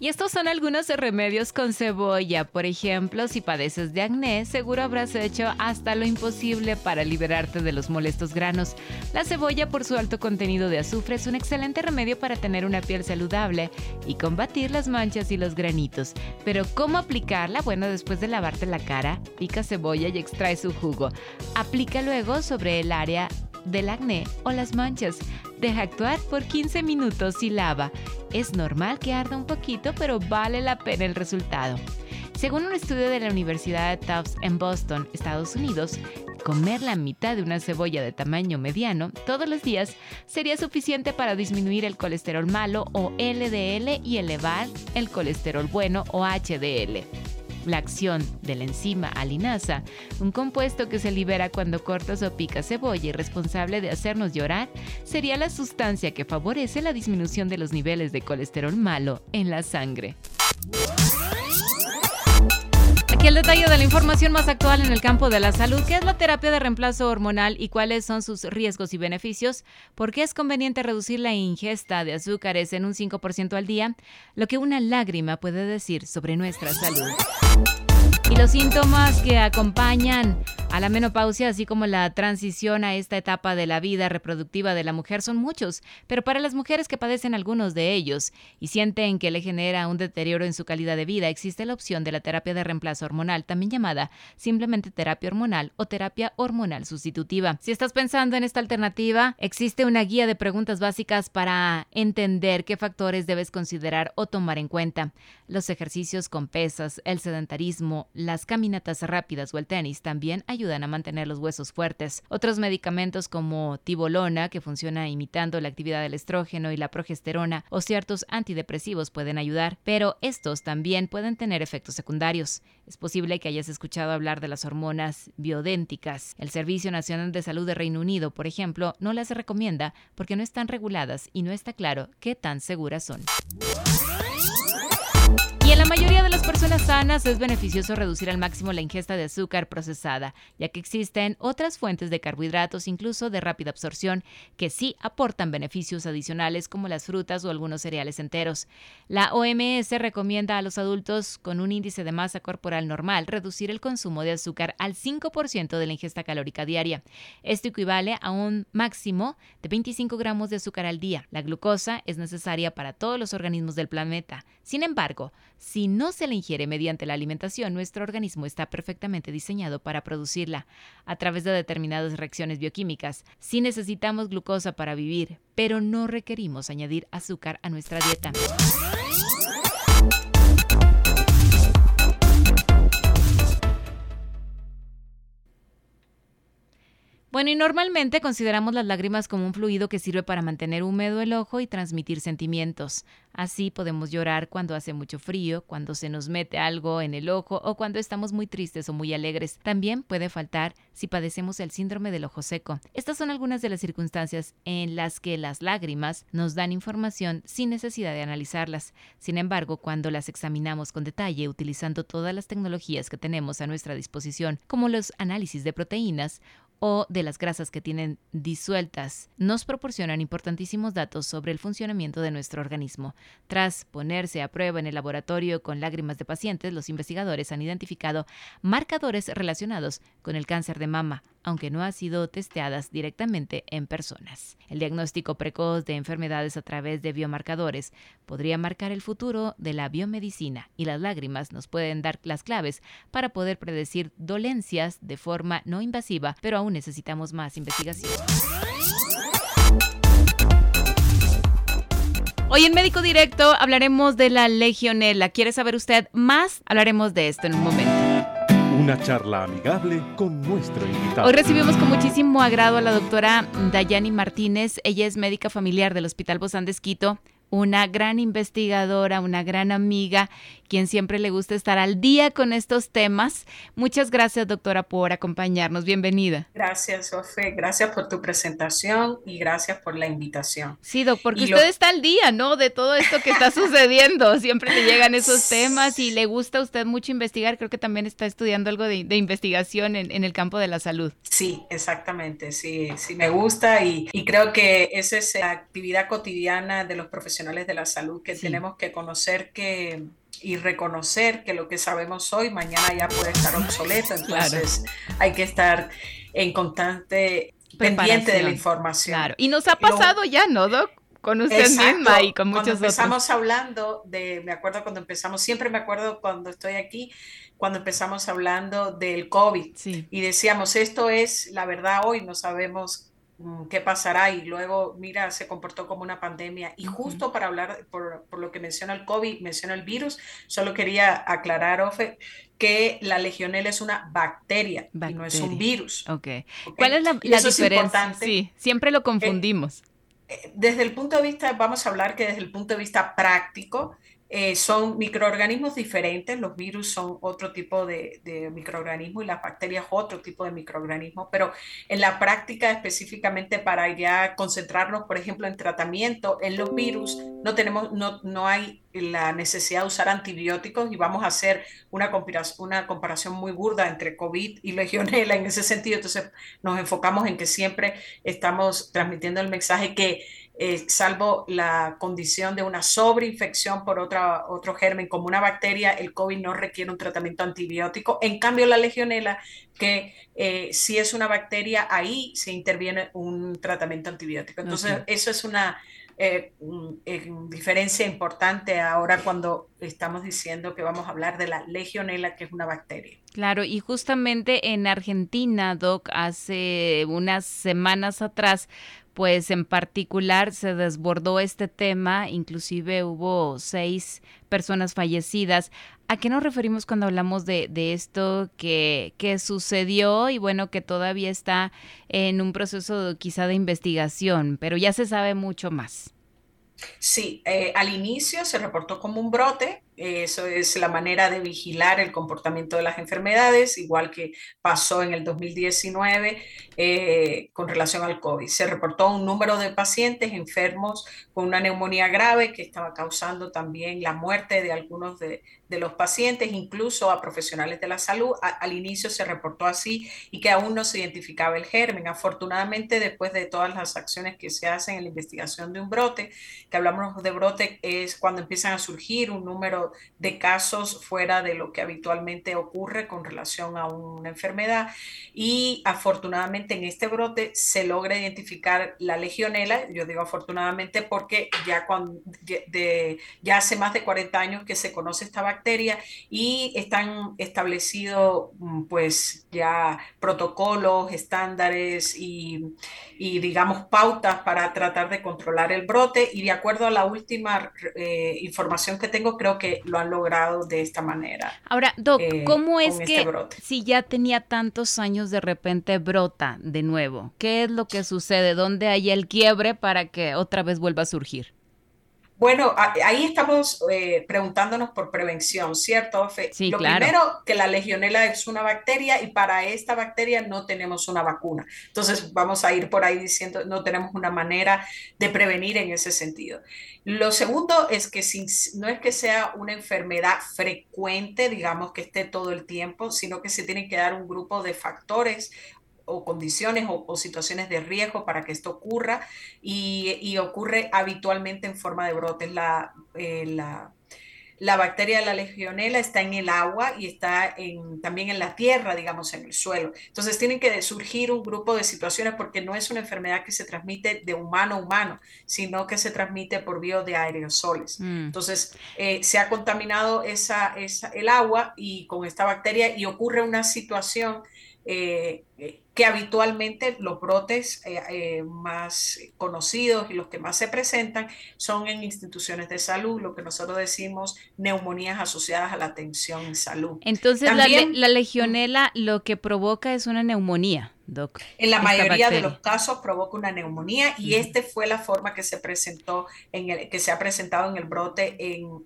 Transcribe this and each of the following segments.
Y estos son algunos remedios con cebolla. Por ejemplo, si padeces de acné, seguro habrás hecho hasta lo imposible para liberarte de los molestos granos. La cebolla, por su alto contenido de azufre, es un excelente remedio para tener una piel saludable y combatir las manchas y los granitos. Pero ¿cómo aplicarla? Bueno, después de lavarte la cara, pica cebolla y extrae su jugo. Aplica luego sobre el área del acné o las manchas. Deja actuar por 15 minutos y lava. Es normal que arda un poquito, pero vale la pena el resultado. Según un estudio de la Universidad de Tufts en Boston, Estados Unidos, comer la mitad de una cebolla de tamaño mediano todos los días sería suficiente para disminuir el colesterol malo o LDL y elevar el colesterol bueno o HDL la acción de la enzima alinasa, un compuesto que se libera cuando cortas o picas cebolla y responsable de hacernos llorar, sería la sustancia que favorece la disminución de los niveles de colesterol malo en la sangre. Aquí el detalle de la información más actual en el campo de la salud, ¿qué es la terapia de reemplazo hormonal y cuáles son sus riesgos y beneficios? ¿Por qué es conveniente reducir la ingesta de azúcares en un 5% al día? Lo que una lágrima puede decir sobre nuestra salud. Y los síntomas que acompañan a la menopausia, así como la transición a esta etapa de la vida reproductiva de la mujer, son muchos, pero para las mujeres que padecen algunos de ellos y sienten que le genera un deterioro en su calidad de vida, existe la opción de la terapia de reemplazo hormonal, también llamada simplemente terapia hormonal o terapia hormonal sustitutiva. Si estás pensando en esta alternativa, existe una guía de preguntas básicas para entender qué factores debes considerar o tomar en cuenta. Los ejercicios con pesas, el sedentarismo, las caminatas rápidas o el tenis también ayudan a mantener los huesos fuertes. Otros medicamentos como tibolona, que funciona imitando la actividad del estrógeno y la progesterona, o ciertos antidepresivos pueden ayudar, pero estos también pueden tener efectos secundarios. Es posible que hayas escuchado hablar de las hormonas biodénticas. El Servicio Nacional de Salud de Reino Unido, por ejemplo, no las recomienda porque no están reguladas y no está claro qué tan seguras son. En la mayoría de las personas sanas es beneficioso reducir al máximo la ingesta de azúcar procesada, ya que existen otras fuentes de carbohidratos, incluso de rápida absorción, que sí aportan beneficios adicionales como las frutas o algunos cereales enteros. La OMS recomienda a los adultos con un índice de masa corporal normal reducir el consumo de azúcar al 5% de la ingesta calórica diaria. Esto equivale a un máximo de 25 gramos de azúcar al día. La glucosa es necesaria para todos los organismos del planeta. Sin embargo, si no se la ingiere mediante la alimentación, nuestro organismo está perfectamente diseñado para producirla a través de determinadas reacciones bioquímicas. Si necesitamos glucosa para vivir, pero no requerimos añadir azúcar a nuestra dieta. Bueno, y normalmente consideramos las lágrimas como un fluido que sirve para mantener húmedo el ojo y transmitir sentimientos. Así podemos llorar cuando hace mucho frío, cuando se nos mete algo en el ojo o cuando estamos muy tristes o muy alegres. También puede faltar si padecemos el síndrome del ojo seco. Estas son algunas de las circunstancias en las que las lágrimas nos dan información sin necesidad de analizarlas. Sin embargo, cuando las examinamos con detalle utilizando todas las tecnologías que tenemos a nuestra disposición, como los análisis de proteínas o de las grasas que tienen disueltas nos proporcionan importantísimos datos sobre el funcionamiento de nuestro organismo. Tras ponerse a prueba en el laboratorio con lágrimas de pacientes, los investigadores han identificado marcadores relacionados con el cáncer de mama, aunque no han sido testeadas directamente en personas. El diagnóstico precoz de enfermedades a través de biomarcadores podría marcar el futuro de la biomedicina y las lágrimas nos pueden dar las claves para poder predecir dolencias de forma no invasiva, pero aún necesitamos más investigación. Hoy en Médico Directo hablaremos de la legionela. ¿Quiere saber usted más? Hablaremos de esto en un momento. Una charla amigable con nuestro invitado. Hoy recibimos con muchísimo agrado a la doctora Dayani Martínez. Ella es médica familiar del Hospital Bozán de Esquito una gran investigadora, una gran amiga, quien siempre le gusta estar al día con estos temas. Muchas gracias, doctora, por acompañarnos. Bienvenida. Gracias, Sofe. Gracias por tu presentación y gracias por la invitación. Sí, doc, porque usted está al día, ¿no? De todo esto que está sucediendo. Siempre le llegan esos temas y le gusta a usted mucho investigar. Creo que también está estudiando algo de, investigación en, el campo de la salud. Sí, exactamente. Sí, sí, me gusta y, creo que esa es la actividad cotidiana de los profesionales de la salud que tenemos que conocer que y reconocer que lo que sabemos hoy mañana ya puede estar obsoleto, entonces hay que estar en constante pendiente de la información. Claro. Y nos ha pasado ya, ¿no, Doc? Con usted misma y con muchos cuando empezamos hablando de, me acuerdo cuando empezamos, siempre me acuerdo cuando estoy aquí, cuando empezamos hablando del COVID. Y decíamos, esto es la verdad hoy, no sabemos qué pasará y luego, mira, se comportó como una pandemia. Y justo para hablar, por, lo que menciona el COVID, menciona el virus, solo quería aclarar, Ofe, que la legionela es una bacteria, y no es un virus. Okay. ¿Cuál es la, diferencia? sí, siempre lo confundimos. Eh, desde el punto de vista, vamos a hablar que desde el punto de vista práctico, eh, son microorganismos diferentes, los virus son otro tipo de, de microorganismo y las bacterias otro tipo de microorganismo, pero en la práctica específicamente para ya concentrarnos, por ejemplo, en tratamiento, en los virus no tenemos, no, no hay la necesidad de usar antibióticos y vamos a hacer una comparación, una comparación muy burda entre COVID y legionela en ese sentido, entonces nos enfocamos en que siempre estamos transmitiendo el mensaje que eh, salvo la condición de una sobreinfección por otra, otro germen como una bacteria, el COVID no requiere un tratamiento antibiótico. En cambio, la legionela, que eh, si es una bacteria, ahí se interviene un tratamiento antibiótico. Entonces, eso es una eh, diferencia importante ahora cuando estamos diciendo que vamos a hablar de la legionela, que es una bacteria. Claro, y justamente en Argentina, Doc, hace unas semanas atrás, pues en particular se desbordó este tema, inclusive hubo seis personas fallecidas. ¿A qué nos referimos cuando hablamos de, esto que, que, sucedió y bueno, que todavía está en un proceso quizá de investigación, pero ya se sabe mucho más? Sí, eh, al inicio se reportó como un brote, eso es la manera de vigilar el comportamiento de las enfermedades, igual que pasó en el 2019 eh, con relación al COVID. Se reportó un número de pacientes enfermos con una neumonía grave que estaba causando también la muerte de algunos de, los pacientes, incluso a profesionales de la salud. al inicio se reportó así y que aún no se identificaba el germen. Afortunadamente, después de todas las acciones que se hacen en la investigación de un brote, que hablamos de brote es cuando empiezan a surgir un número de casos fuera de lo que habitualmente ocurre con relación a una enfermedad. Y afortunadamente en este brote se logra identificar la legionela, yo digo afortunadamente porque ya, cuando, de, ya hace más de 40 años que se conoce esta bacteria y están establecidos mm, pues ya protocolos, estándares y, y, digamos pautas para tratar de controlar el brote y de acuerdo a la última eh, información que tengo creo que lo han logrado de esta manera. Ahora, Doc, eh, ¿cómo es este que si ya tenía tantos años de repente brota de nuevo? ¿Qué es lo que sucede? ¿Dónde hay el quiebre para que otra vez vuelva a surgir? Bueno, ahí estamos eh, preguntándonos por prevención, ¿cierto? Sí, Lo primero, que la legionela es una bacteria y para esta bacteria no tenemos una vacuna. Entonces, vamos a ir por ahí diciendo, no tenemos una manera de prevenir en ese sentido. Lo segundo es que no es que sea una enfermedad frecuente, digamos que esté todo el tiempo, sino que se tiene que dar un grupo de factores o condiciones o, situaciones de riesgo para que esto ocurra y, ocurre habitualmente en forma de brotes. La, eh, la, la, bacteria de la legionela está en el agua y está en, también en la tierra, digamos, en el suelo. Entonces tienen que surgir un grupo de situaciones porque no es una enfermedad que se transmite de humano a humano, sino que se transmite por vía de aerosoles. Mm. Entonces eh, se ha contaminado esa, esa, el agua y con esta bacteria y ocurre una situación eh, que habitualmente los brotes eh, eh, más conocidos y los que más se presentan son en instituciones de salud, lo que nosotros decimos neumonías asociadas a la atención en salud. Entonces, la, legionela lo que provoca es una neumonía. Doc, en la mayoría de los casos provoca una neumonía y esta fue la forma que se presentó en el que se ha presentado en el brote en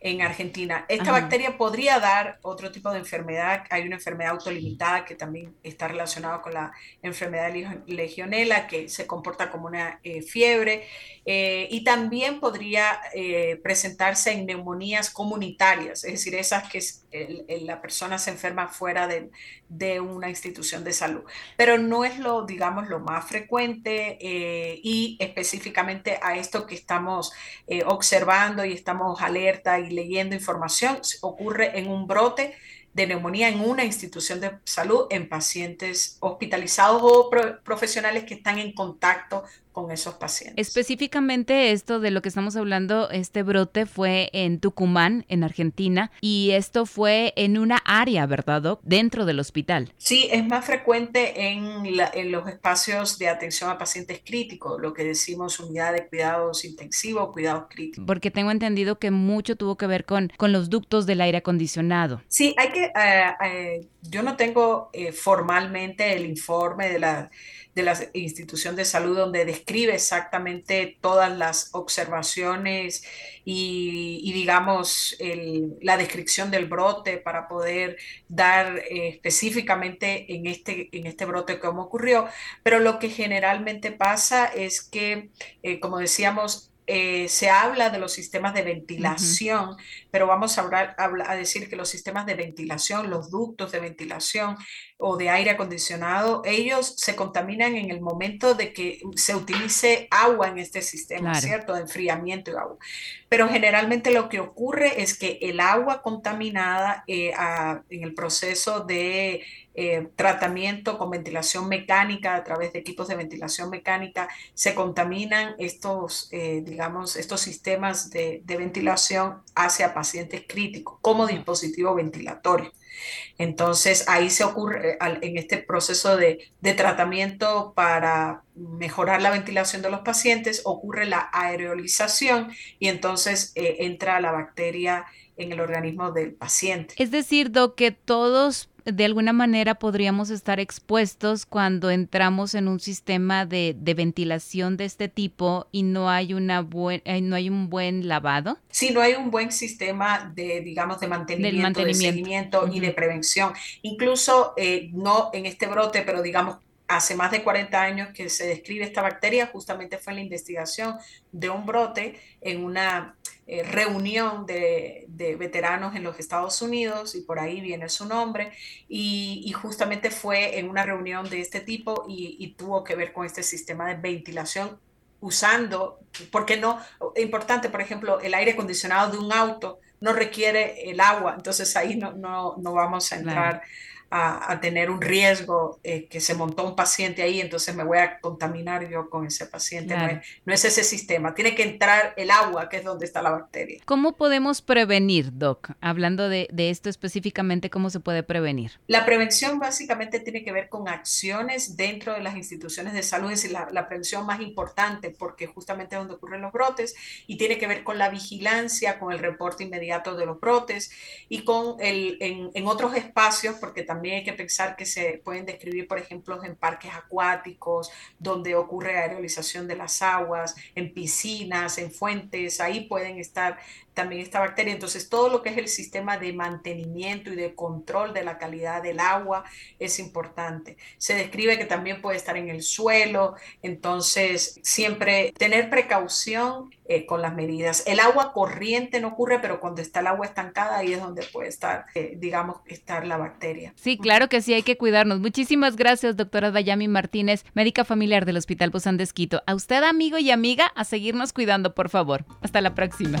en Argentina. Esta bacteria podría dar otro tipo de enfermedad. Hay una enfermedad autolimitada que también está relacionada con la enfermedad legionela, que se comporta como una eh, fiebre. Eh, y también podría eh, presentarse en neumonías comunitarias, es decir, esas que la persona se enferma fuera de, de, una institución de salud. Pero no es lo, digamos, lo más frecuente y específicamente a esto que estamos observando y estamos alerta y leyendo información, ocurre en un brote de neumonía en una institución de salud en pacientes hospitalizados o profesionales que están en contacto con esos pacientes. Específicamente esto de lo que estamos hablando, este brote fue en Tucumán, en Argentina, y esto fue en una área, ¿verdad, Doc? Dentro del hospital. Sí, es más frecuente en, en los espacios de atención a pacientes críticos, lo que decimos unidad de cuidados intensivos, cuidados críticos. Porque tengo entendido que mucho tuvo que ver con, con los ductos del aire acondicionado. Sí, hay que, eh, eh, yo no tengo eh, formalmente el informe de la de la institución de salud donde describe exactamente todas las observaciones y, digamos, la descripción del brote para poder dar eh, específicamente en este, en este brote cómo ocurrió. Pero lo que generalmente pasa es que, eh, como decíamos, eh, se habla de los sistemas de ventilación, pero vamos a, hablar, a, decir que los sistemas de ventilación, los ductos de ventilación o de aire acondicionado, ellos se contaminan en el momento de que se utilice agua en este sistema, ¿cierto? De enfriamiento y agua. Pero generalmente lo que ocurre es que el agua contaminada eh, en el proceso de eh, tratamiento con ventilación mecánica a través de equipos de ventilación mecánica, se contaminan estos, eh, digamos, estos sistemas de, de, ventilación hacia pacientes críticos como dispositivo ventilatorio. Entonces ahí se ocurre, en este proceso de, de tratamiento para mejorar la ventilación de los pacientes, ocurre la aerolización y entonces eh, entra la bacteria en el organismo del paciente. Es decir, do que todos de alguna manera podríamos estar expuestos cuando entramos en un sistema de, ventilación de este tipo y no hay, una buen, eh, no hay un buen lavado? Sí, no hay un buen sistema de, digamos, de mantenimiento, de seguimiento y de prevención. Incluso, eh, no en este brote, pero digamos, hace más de 40 años que se describe esta bacteria, justamente fue en la investigación de un brote en una eh, reunión de, veteranos en los Estados Unidos, y por ahí viene su nombre, y, justamente fue en una reunión de este tipo y, tuvo que ver con este sistema de ventilación usando, porque no, importante, por ejemplo, el aire acondicionado de un auto no requiere el agua, entonces ahí no, no, no vamos a entrar a, tener un riesgo eh, que se montó un paciente ahí, entonces me voy a contaminar yo con ese paciente. No, es, ese sistema, tiene que entrar el agua, que es donde está la bacteria. ¿Cómo podemos prevenir, Doc? Hablando de, esto específicamente, ¿cómo se puede prevenir? La prevención básicamente tiene que ver con acciones dentro de las instituciones de salud, es decir, la, prevención más importante, porque justamente es donde ocurren los brotes, y tiene que ver con la vigilancia, con el reporte inmediato de los brotes y con el, en, en otros espacios, porque también también hay que pensar que se pueden describir, por ejemplo, en parques acuáticos, donde ocurre aerolización de las aguas, en piscinas, en fuentes, ahí pueden estar también esta bacteria. Entonces, todo lo que es el sistema de mantenimiento y de control de la calidad del agua es importante. Se describe que también puede estar en el suelo, entonces siempre tener precaución eh, con las medidas. El agua corriente no ocurre, pero cuando está el agua estancada, ahí es donde puede estar, eh, digamos, estar la bacteria. Sí, claro que sí, hay que cuidarnos. Muchísimas gracias, doctora Dayami Martínez, médica familiar del Hospital Bozán de Esquito. A usted, amigo y amiga, a seguirnos cuidando, por favor. Hasta la próxima.